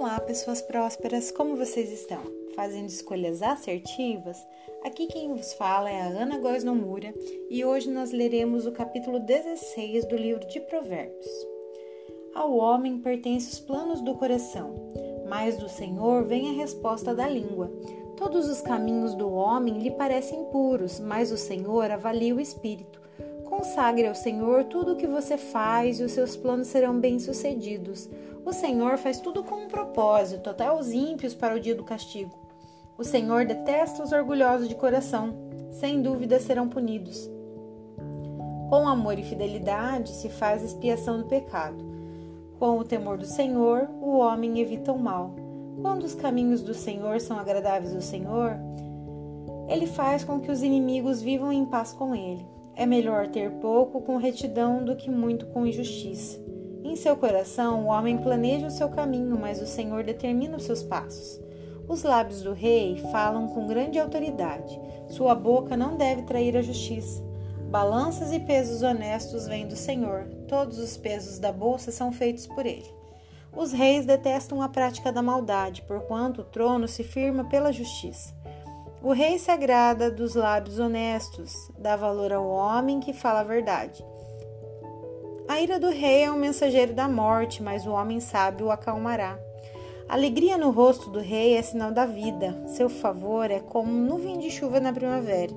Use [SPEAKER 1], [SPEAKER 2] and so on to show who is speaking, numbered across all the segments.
[SPEAKER 1] Olá, pessoas prósperas, como vocês estão? Fazendo escolhas assertivas? Aqui quem vos fala é a Ana Góes Nomura e hoje nós leremos o capítulo 16 do livro de Provérbios. Ao homem pertencem os planos do coração, mas do Senhor vem a resposta da língua. Todos os caminhos do homem lhe parecem puros, mas o Senhor avalia o espírito. Consagre ao Senhor tudo o que você faz e os seus planos serão bem-sucedidos. O Senhor faz tudo com um propósito, até os ímpios para o dia do castigo. O Senhor detesta os orgulhosos de coração, sem dúvida serão punidos. Com amor e fidelidade se faz expiação do pecado. Com o temor do Senhor, o homem evita o mal. Quando os caminhos do Senhor são agradáveis ao Senhor, ele faz com que os inimigos vivam em paz com ele. É melhor ter pouco com retidão do que muito com injustiça. Em seu coração, o homem planeja o seu caminho, mas o Senhor determina os seus passos. Os lábios do rei falam com grande autoridade. Sua boca não deve trair a justiça. Balanças e pesos honestos vêm do Senhor. Todos os pesos da bolsa são feitos por ele. Os reis detestam a prática da maldade, porquanto o trono se firma pela justiça. O rei se agrada dos lábios honestos, dá valor ao homem que fala a verdade. A ira do rei é um mensageiro da morte, mas o homem sábio o acalmará. Alegria no rosto do rei é sinal da vida, seu favor é como nuvem de chuva na primavera.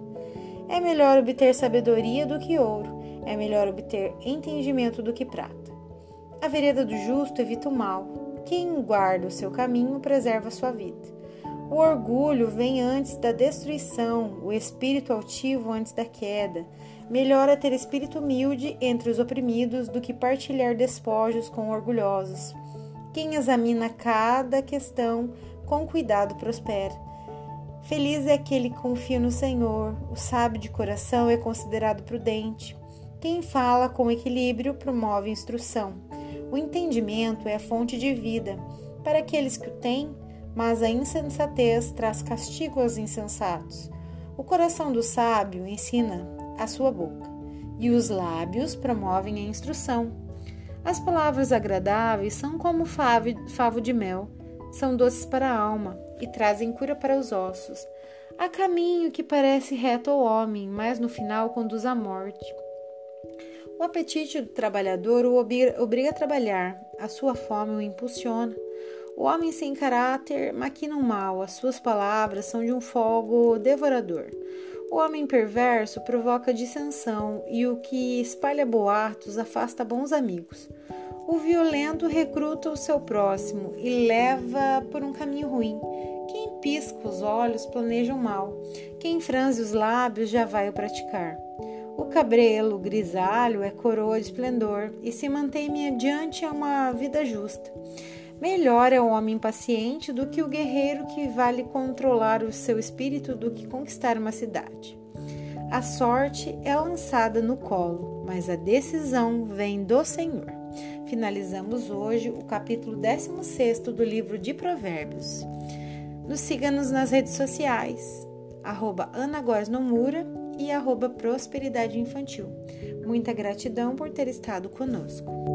[SPEAKER 1] É melhor obter sabedoria do que ouro, é melhor obter entendimento do que prata. A vereda do justo evita o mal, quem guarda o seu caminho preserva a sua vida. O orgulho vem antes da destruição, o espírito altivo antes da queda. Melhor é ter espírito humilde entre os oprimidos do que partilhar despojos com orgulhosos. Quem examina cada questão com cuidado prospera. Feliz é aquele que confia no Senhor, o sábio de coração é considerado prudente. Quem fala com equilíbrio promove instrução. O entendimento é a fonte de vida. Para aqueles que o têm, mas a insensatez traz castigo aos insensatos. O coração do sábio ensina a sua boca, e os lábios promovem a instrução. As palavras agradáveis são como favo de mel, são doces para a alma e trazem cura para os ossos. Há caminho que parece reto ao homem, mas no final conduz à morte. O apetite do trabalhador o obriga a trabalhar, a sua fome o impulsiona. O homem sem caráter maquina o mal, as suas palavras são de um fogo devorador. O homem perverso provoca dissensão e o que espalha boatos afasta bons amigos. O violento recruta o seu próximo e leva por um caminho ruim. Quem pisca os olhos planeja o mal. Quem franze os lábios já vai o praticar. O cabrelo grisalho é coroa de esplendor e se mantém mediante uma vida justa. Melhor é o homem paciente do que o guerreiro que vale controlar o seu espírito do que conquistar uma cidade. A sorte é lançada no colo, mas a decisão vem do Senhor. Finalizamos hoje o capítulo 16 do livro de Provérbios. Nos siga-nos nas redes sociais, arroba e arroba Prosperidade Infantil. Muita gratidão por ter estado conosco.